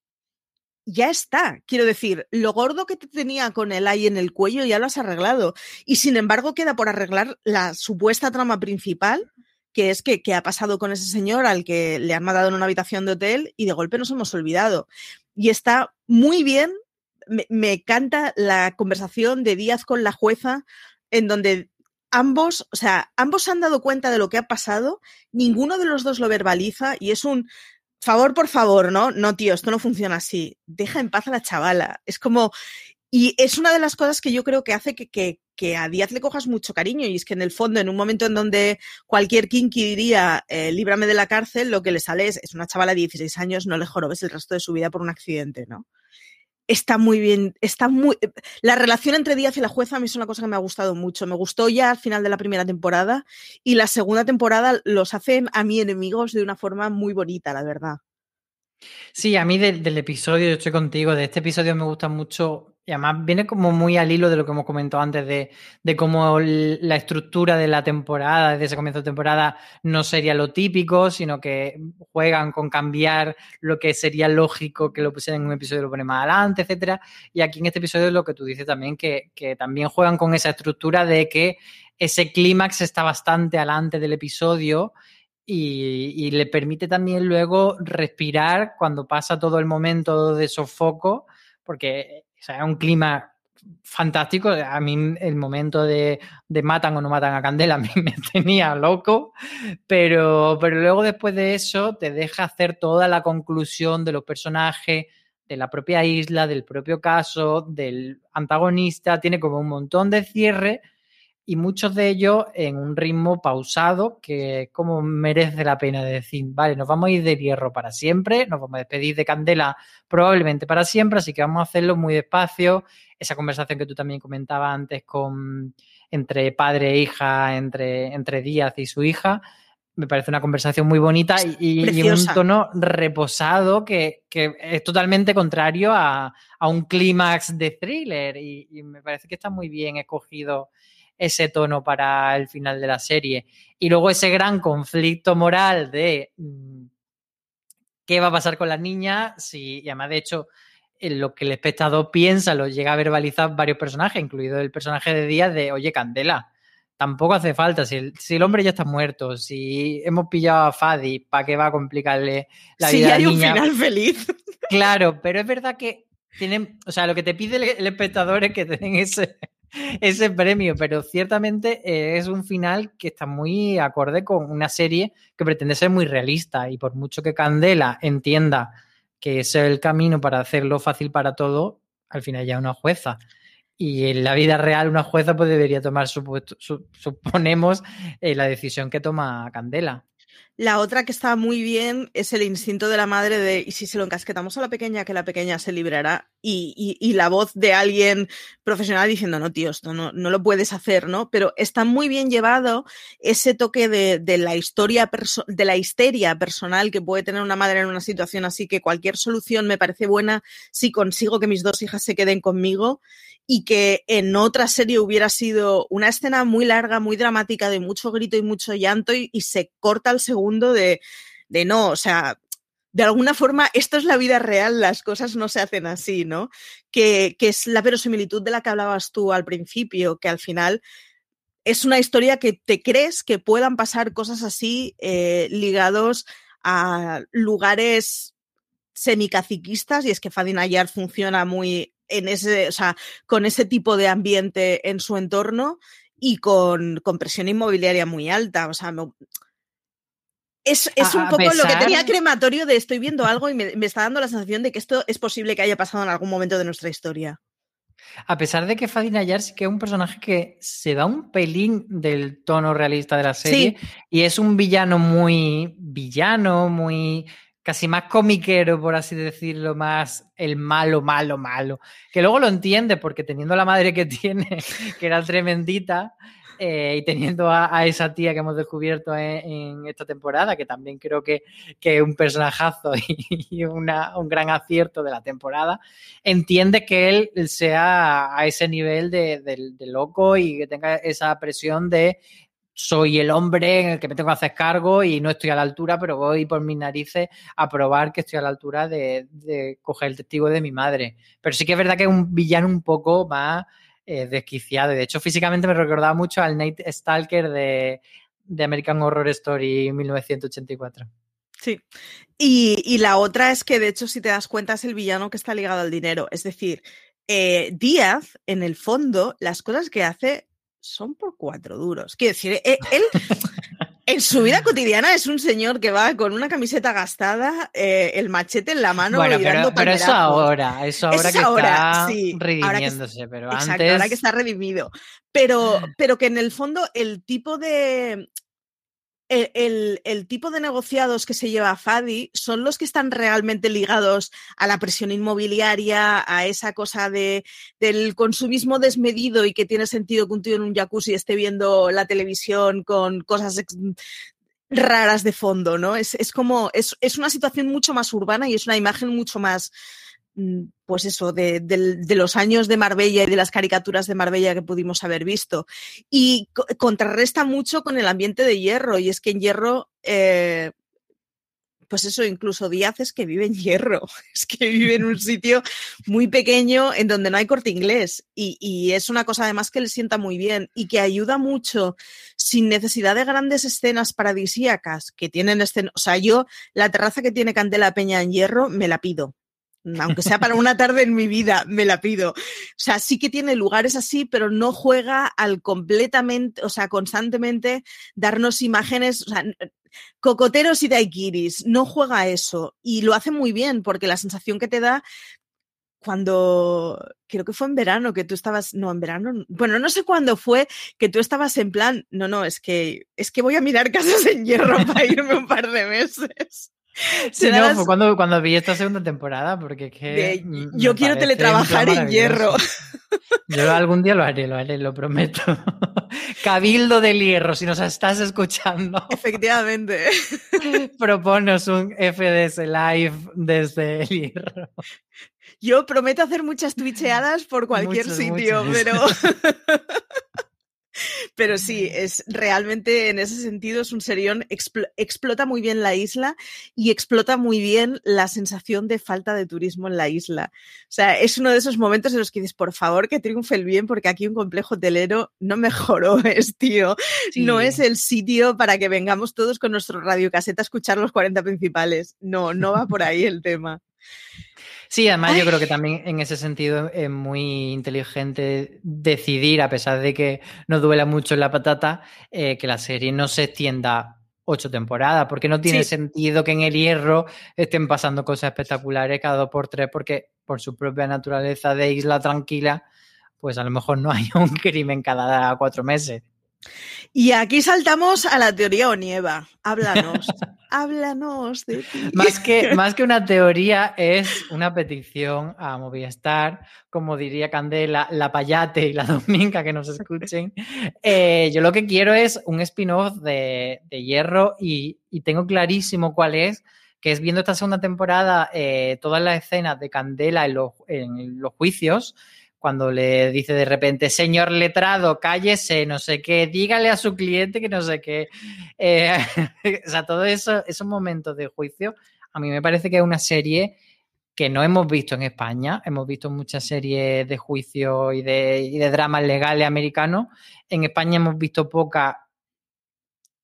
ya está. Quiero decir, lo gordo que te tenía con el ay en el cuello ya lo has arreglado. Y sin embargo, queda por arreglar la supuesta trama principal, que es que, ha pasado con ese señor al que le han matado en una habitación de hotel y de golpe nos hemos olvidado. Y está muy bien. Me, me canta la conversación de Díaz con la jueza, en donde ambos, o sea, ambos han dado cuenta de lo que ha pasado, ninguno de los dos lo verbaliza y es un favor por favor, ¿no? No, tío, esto no funciona así. Deja en paz a la chavala. Es como, y es una de las cosas que yo creo que hace que, que, que, a Díaz le cojas mucho cariño y es que en el fondo, en un momento en donde cualquier kinky diría, eh, líbrame de la cárcel, lo que le sale es, es una chavala de 16 años, no le jorobes el resto de su vida por un accidente, ¿no? Está muy bien, está muy... La relación entre Díaz y la jueza a mí es una cosa que me ha gustado mucho. Me gustó ya al final de la primera temporada y la segunda temporada los hacen a mí enemigos de una forma muy bonita, la verdad. Sí, a mí del, del episodio, yo estoy contigo, de este episodio me gusta mucho y además viene como muy al hilo de lo que hemos comentado antes de, de cómo la estructura de la temporada, desde ese comienzo de temporada, no sería lo típico, sino que juegan con cambiar lo que sería lógico que lo pusieran en un episodio y lo ponen más adelante, etcétera. Y aquí en este episodio es lo que tú dices también, que, que también juegan con esa estructura de que ese clímax está bastante adelante del episodio y, y, le permite también luego respirar cuando pasa todo el momento de sofoco, porque o sea, un clima fantástico. A mí el momento de, de, matan o no matan a Candela a mí me tenía loco, pero, pero luego después de eso te deja hacer toda la conclusión de los personajes, de la propia isla, del propio caso, del antagonista, tiene como un montón de cierre y muchos de ellos en un ritmo pausado que como merece la pena decir, vale, nos vamos a ir de hierro para siempre, nos vamos a despedir de Candela probablemente para siempre, así que vamos a hacerlo muy despacio. Esa conversación que tú también comentabas antes con entre padre e hija, entre, entre Díaz y su hija, me parece una conversación muy bonita y, y un tono reposado que, que es totalmente contrario a, a un clímax de thriller y, y, me parece que está muy bien escogido ese tono para el final de la serie. Y luego ese gran conflicto moral de mm, qué va a pasar con la niña, si, y además de hecho en lo que el espectador piensa lo llega a verbalizar varios personajes, incluido el personaje de Díaz de, oye, Candela, tampoco hace falta, si el, si el hombre ya está muerto, si hemos pillado a Fadi, ¿para qué va a complicarle la vida a la niña? un final feliz. Claro, pero es verdad que tienen, o sea, lo que te pide el, el espectador es que tengan ese, ese premio, pero ciertamente eh, es un final que está muy acorde con una serie que pretende ser muy realista y por mucho que Candela entienda que es el camino para hacerlo fácil para todo, al final ya una jueza. Y en la vida real una jueza pues debería tomar, suponemos, eh, la decisión que toma Candela. La otra que está muy bien es el instinto de la madre de, y si se lo encasquetamos a la pequeña, que la pequeña se librará. Y, y, y la voz de alguien profesional diciendo, no, tío, esto no, no lo puedes hacer, ¿no? Pero está muy bien llevado ese toque de, de la historia, de la histeria personal que puede tener una madre en una situación así, que cualquier solución me parece buena si consigo que mis dos hijas se queden conmigo y que en otra serie hubiera sido una escena muy larga, muy dramática, de mucho grito y mucho llanto y, se corta el segundo de, de, no, o sea, de alguna forma esto es la vida real, las cosas no se hacen así, ¿no? Que, que es la verosimilitud de la que hablabas tú al principio, que al final es una historia que te crees que puedan pasar cosas así eh, ligados a lugares semicaciquistas y es que Fadin Ayar funciona muy en ese, o sea, con ese tipo de ambiente en su entorno y con, con presión inmobiliaria muy alta. O sea, me, es, es, un poco pesar... lo que tenía crematorio de estoy viendo algo y me, me, está dando la sensación de que esto es posible que haya pasado en algún momento de nuestra historia. A pesar de que Fadin Ayar sí que es un personaje que se da un pelín del tono realista de la serie sí. y es un villano muy villano, muy casi más comiquero, por así decirlo, más el malo, malo, malo. Que luego lo entiende porque teniendo la madre que tiene, que era tremendita, eh, y teniendo a, esa tía que hemos descubierto en, esta temporada, que también creo que, que es un personajazo y, un gran acierto de la temporada, entiende que él sea a ese nivel de, de loco y que tenga esa presión de soy el hombre en el que me tengo que hacer cargo y no estoy a la altura, pero voy por mis narices a probar que estoy a la altura de, de coger el testigo de mi madre. Pero sí que es verdad que es un villano un poco más eh, desquiciado. De hecho, físicamente me recordaba mucho al Nate Stalker de, American Horror Story 1984. Sí. Y, y, la otra es que, de hecho, si te das cuenta, es el villano que está ligado al dinero. Es decir, eh, Díaz, en el fondo, las cosas que hace son por cuatro duros. Quiero decir, eh, él, en su vida cotidiana es un señor que va con una camiseta gastada, eh, el machete en la mano bueno, y dando pero, pero eso ahora, eso ahora que ahora, está sí, redimiéndose, que, pero exacto, antes... ahora que está redimido. Pero, pero que en el fondo el tipo de el, tipo de negociados que se lleva Fadi son los que están realmente ligados a la presión inmobiliaria, a esa cosa de, del consumismo desmedido y que tiene sentido que un tío en un jacuzzi esté viendo la televisión con cosas raras de fondo, ¿no? Es, es como, es, es una situación mucho más urbana y es una imagen mucho más, Mm, pues eso, de, los años de Marbella y de las caricaturas de Marbella que pudimos haber visto. Y co contrarresta mucho con el ambiente de Hierro, y es que en Hierro, eh, pues eso, incluso Díaz es que vive en Hierro, es que vive en un sitio muy pequeño en donde no hay corte inglés, y, y es una cosa además que le sienta muy bien y que ayuda mucho sin necesidad de grandes escenas paradisíacas que tienen escenas, o sea, yo la terraza que tiene Candela Peña en Hierro me la pido aunque sea para una tarde en mi vida, me la pido. O sea, sí que tiene lugares así, pero no juega al completamente, o sea, constantemente darnos imágenes, o sea, cocoteros y daiquiris, no juega eso y lo hace muy bien porque la sensación que te da cuando creo que fue en verano que tú estabas, no, en verano, bueno, no sé cuándo fue que tú estabas en plan, no, no, es que es que voy a mirar casas en hierro para irme un par de meses. Sí, no, fue cuando, cuando vi esta segunda temporada, porque que yo quiero teletrabajar en hierro. Yo algún día lo haré, lo haré, lo prometo. Cabildo del Hierro, si nos estás escuchando. Efectivamente. Proponos un FDS Live desde el Hierro. Yo prometo hacer muchas twitcheadas por cualquier sitio, pero. Pero sí, es realmente en ese sentido es un serión, explota muy bien la isla y explota muy bien la sensación de falta de turismo en la isla. O sea, es uno de esos momentos en los que dices, por favor, que triunfe el bien, porque aquí un complejo hotelero no mejoró, es tío. No es el sitio para que vengamos todos con nuestro radiocaseta a escuchar los 40 principales. No, no va por ahí el tema. Sí, además yo creo que también en ese sentido es muy inteligente decidir, a pesar de que nos duela mucho en la patata, eh, que la serie no se extienda ocho temporadas, porque no tiene sentido que en el hierro estén pasando cosas espectaculares cada dos por tres, porque por su propia naturaleza de isla tranquila, pues a lo mejor no hay un crimen cada cuatro meses. Y aquí saltamos a la teoría Onieva. Háblanos. Háblanos de ti. Más que, más que una teoría, es una petición a Movistar, como diría Candela, la Payate y la Dominga que nos escuchen. Eh, yo lo que quiero es un spin-off de, Hierro y, tengo clarísimo cuál es, que es viendo esta segunda temporada eh, todas las escenas de Candela en los, en los juicios cuando le dice de repente, señor letrado, cállese, no sé qué, dígale a su cliente que no sé qué. Eh, o sea, todo eso, esos momentos de juicio, a mí me parece que es una serie que no hemos visto en España. Hemos visto muchas series de juicio y de, y de dramas legales americanos. En España hemos visto pocas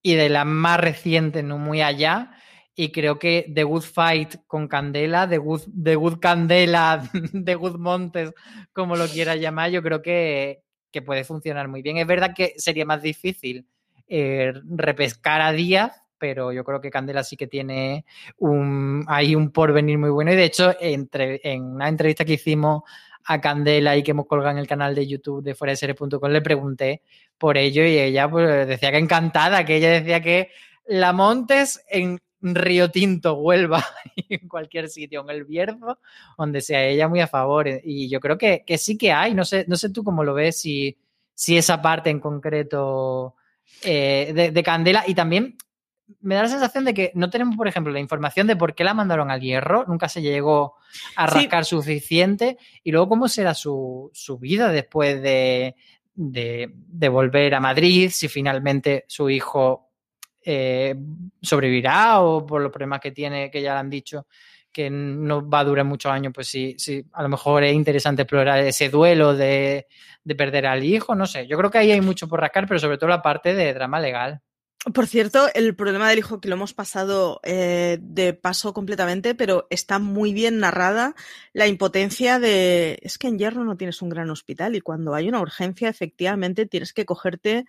y de las más recientes, no muy allá. Y creo que The Good Fight con Candela, The Good, The Good Candela, The Good Montes, como lo quiera llamar, yo creo que, puede funcionar muy bien. Es verdad que sería más difícil eh, repescar a Díaz, pero yo creo que Candela sí que tiene un, hay un porvenir muy bueno. Y de hecho, entre, en una entrevista que hicimos a Candela y que hemos colgado en el canal de YouTube de fuera le pregunté por ello y ella pues, decía que encantada, que ella decía que la Montes en Río Tinto, Huelva, en cualquier sitio, en el Bierzo, donde sea ella muy a favor. Y yo creo que, sí que hay, no sé, no sé tú cómo lo ves, si, si esa parte en concreto eh, de, Candela y también me da la sensación de que no tenemos, por ejemplo, la información de por qué la mandaron al hierro, nunca se llegó a rascar suficiente, y luego cómo será su, vida después de, de, volver a Madrid, si finalmente su hijo eh, sobrevivirá o por los problemas que tiene, que ya le han dicho que no va a durar muchos años, pues sí, sí, a lo mejor es interesante explorar ese duelo de, perder al hijo, no sé. Yo creo que ahí hay mucho por rascar, pero sobre todo la parte de drama legal. Por cierto, el problema del hijo que lo hemos pasado eh, de paso completamente, pero está muy bien narrada la impotencia de es que en Hierro no tienes un gran hospital y cuando hay una urgencia, efectivamente tienes que cogerte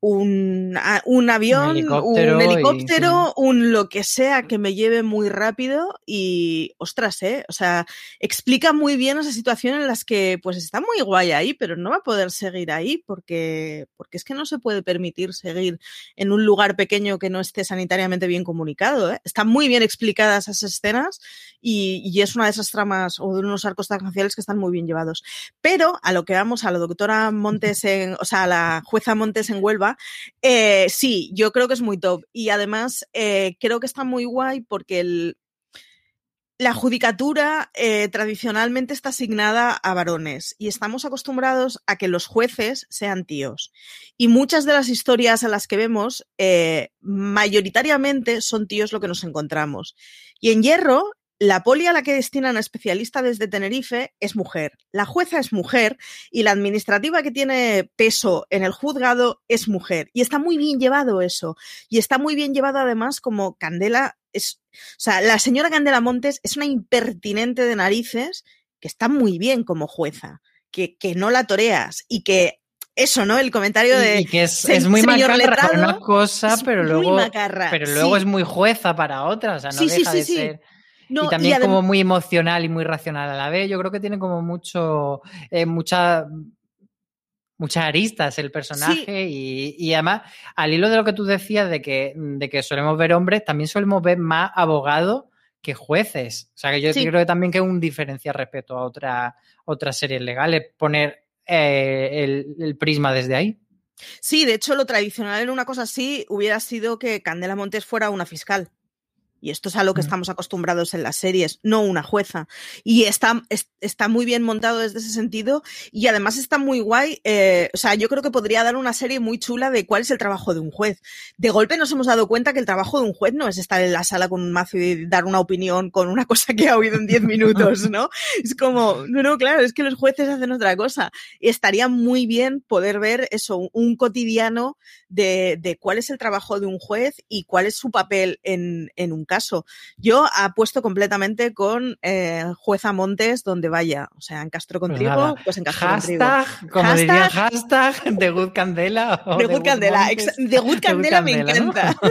un, un avión, un helicóptero, un lo que sea que me lleve muy rápido y, ostras, ¿eh? O sea, explica muy bien esa situación en las que, pues está muy guay ahí, pero no va a poder seguir ahí porque, porque es que no se puede permitir seguir en un lugar pequeño que no esté sanitariamente bien comunicado, ¿eh? Están muy bien explicadas esas escenas y, y, es una de esas tramas o de unos arcos tangenciales que están muy bien llevados. Pero a lo que vamos, a la doctora Montes en, o sea, a la jueza Montes en Huelva, eh, sí, yo creo que es muy top. Y además eh, creo que está muy guay porque la judicatura eh, tradicionalmente está asignada a varones y estamos acostumbrados a que los jueces sean tíos. Y muchas de las historias a las que vemos, mayoritariamente son tíos lo que nos encontramos. Y en Hierro, la poli a la que destinan a especialista desde Tenerife es mujer, la jueza es mujer y la administrativa que tiene peso en el juzgado es mujer. Y está muy bien llevado eso. Y está muy bien llevado además como Candela es, o sea, la señora Candela Montes es una impertinente de narices que está muy bien como jueza, que, que no la toreas y que eso, ¿no? El comentario de. Y que es, muy macarra para una cosa, pero luego. Pero luego es muy jueza para otra. O sea, no deja de ser y también como muy emocional y muy racional a la vez. Yo creo que tiene como mucho, eh, mucha, muchas aristas el personaje y, además, al hilo de lo que tú decías de que, de que solemos ver hombres, también solemos ver más abogados que jueces. O sea, que yo creo que también que es un diferencia respecto a otra, otras series legales, poner eh, el prisma desde ahí. Sí, de hecho, lo tradicional en una cosa así hubiera sido que Candela Montes fuera una fiscal. Y esto es a lo que mm. estamos acostumbrados en las series, no una jueza. Y está, está muy bien montado desde ese sentido y además está muy guay. Eh, o sea, yo creo que podría dar una serie muy chula de cuál es el trabajo de un juez. De golpe nos hemos dado cuenta que el trabajo de un juez no es estar en la sala con un mazo y dar una opinión con una cosa que ha oído en 10 minutos, ¿no? Es como, no, no, claro, es que los jueces hacen otra cosa. Y estaría muy bien poder ver eso, un cotidiano de, de cuál es el trabajo de un juez y cuál es su papel en, en un caso. Yo apuesto completamente con eh, Jueza Montes donde vaya. O sea, en Castro contigo, pues, pues en Castro hashtag, Como diría hashtag, The Good Candela. The Good Candela. The Good Candela me encanta.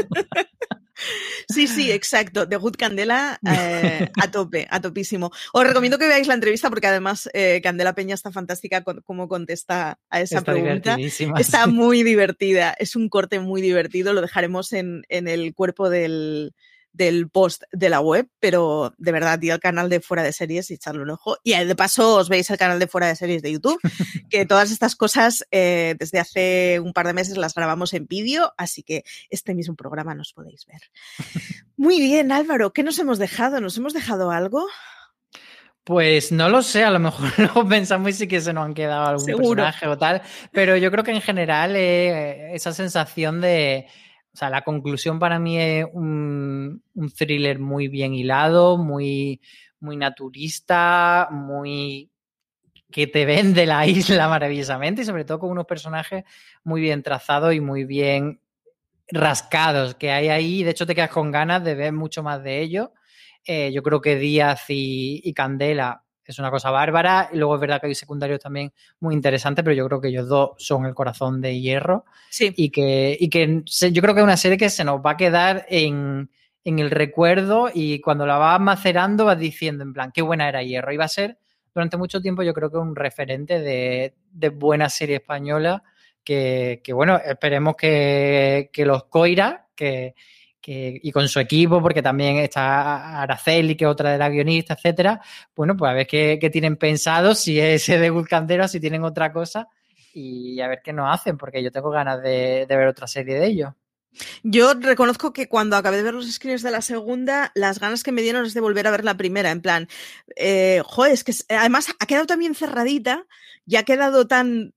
Sí, sí, exacto. The Good Candela eh, a tope, a topísimo. Os recomiendo que veáis la entrevista porque además eh, Candela Peña está fantástica con, cómo contesta a esa pregunta. Está muy divertida. Es un corte muy divertido. Lo dejaremos en, en el cuerpo del, del post de la web, pero de verdad, di al canal de Fuera de Series y echarle un ojo. Y de paso os veis el canal de Fuera de Series de YouTube, que todas estas cosas eh, desde hace un par de meses las grabamos en vídeo, así que este mismo programa nos podéis ver. Muy bien, Álvaro, ¿qué nos hemos dejado? ¿Nos hemos dejado algo? Pues no lo sé, a lo mejor lo pensamos y sí que se nos han quedado algún personaje o tal, pero yo creo que en general eh, esa sensación de o sea, la conclusión para mí es un, thriller muy bien hilado, muy, muy naturista, muy que te vende la isla maravillosamente y sobre todo con unos personajes muy bien trazados y muy bien rascados que hay ahí. De hecho, te quedas con ganas de ver mucho más de ellos. Eh, yo creo que Díaz y Candela es una cosa bárbara. Y luego es verdad que hay secundarios también muy interesantes, pero yo creo que ellos dos son el corazón de hierro. Sí. Y que, y que yo creo que es una serie que se nos va a quedar en, el recuerdo y cuando la vas macerando vas diciendo en plan, qué buena era hierro. Y va a ser durante mucho tiempo yo creo que un referente de, de buena serie española que, que bueno, esperemos que, que los Coira, que, y con su equipo, porque también está Araceli, que es otra de las guionistas, etcétera. Bueno, pues a ver qué, tienen pensado, si es de Candela, si tienen otra cosa, y a ver qué nos hacen, porque yo tengo ganas de, ver otra serie de ellos. Yo reconozco que cuando acabé de ver los screens de la segunda, las ganas que me dieron es de volver a ver la primera, en plan, eh, joder, es que además ha quedado también cerradita y ha quedado tan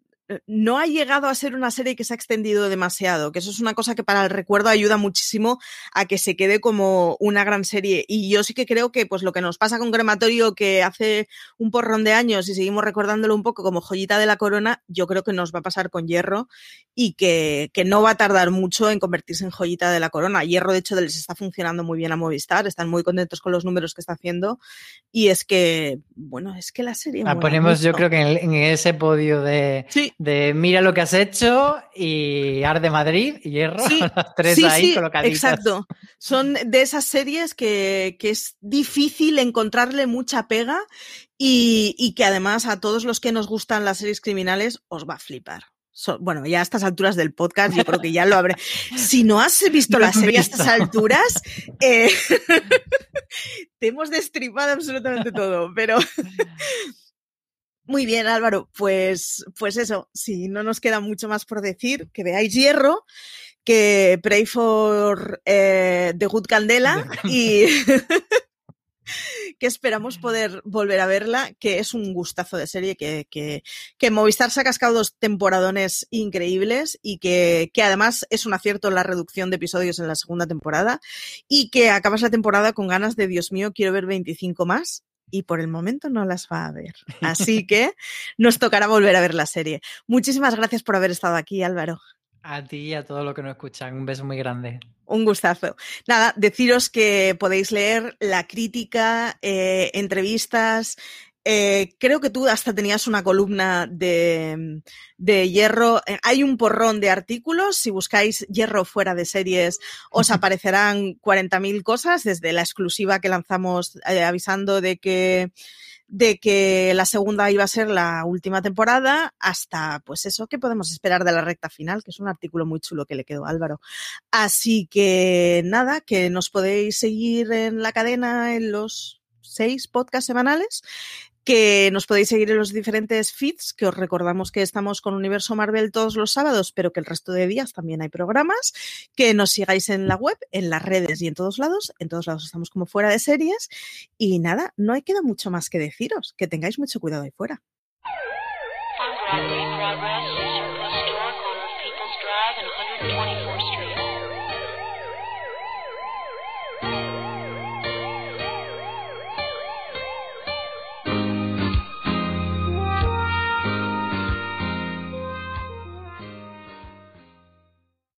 no ha llegado a ser una serie que se ha extendido demasiado, que eso es una cosa que para el recuerdo ayuda muchísimo a que se quede como una gran serie. Y yo sí que creo que pues lo que nos pasa con Crematorio, que hace un porrón de años y seguimos recordándolo un poco como joyita de la corona, yo creo que nos va a pasar con Hierro y que, que no va a tardar mucho en convertirse en joyita de la corona. Hierro, de hecho, les está funcionando muy bien a Movistar, están muy contentos con los números que está haciendo. Y es que, bueno, es que la serie... La ponemos yo creo que en, en ese podio de... Sí de mira lo que has hecho y Arde Madrid y Hierro, sí, tres ahí sí, Exacto. Son de esas series que, que, es difícil encontrarle mucha pega y, y, que además a todos los que nos gustan las series criminales os va a flipar. bueno, ya a estas alturas del podcast yo creo que ya lo habré. Si no has visto la serie a estas alturas, eh, te hemos destripado absolutamente todo, pero... Muy bien, Álvaro. Pues, pues eso, si no nos queda mucho más por decir, que veáis Hierro, que Pray for eh, The Good Candela y que esperamos poder volver a verla, que es un gustazo de serie, que, que, que Movistar se ha cascado dos temporadones increíbles y que, que además es un acierto la reducción de episodios en la segunda temporada y que acabas la temporada con ganas de, Dios mío, quiero ver 25 más y por el momento no las va a ver. Así que nos tocará volver a ver la serie. Muchísimas gracias por haber estado aquí, Álvaro. A ti y a todos los que nos escuchan. Un beso muy grande. Un gustazo. Nada, deciros que podéis leer la crítica, eh, entrevistas, Eh, creo que tú hasta tenías una columna de, de hierro. Eh, hay un porrón de artículos. Si buscáis hierro fuera de series, os aparecerán 40.000 cosas, desde la exclusiva que lanzamos eh, avisando de que de que la segunda iba a ser la última temporada hasta pues eso que podemos esperar de la recta final, que es un artículo muy chulo que le quedó a Álvaro. Así que nada, que nos podéis seguir en la cadena en los seis podcasts semanales que nos podéis seguir en los diferentes feeds, que os recordamos que estamos con Universo Marvel todos los sábados, pero que el resto de días también hay programas, que nos sigáis en la web, en las redes y en todos lados, en todos lados estamos como fuera de series y nada, no hay queda mucho más que deciros, que tengáis mucho cuidado ahí fuera.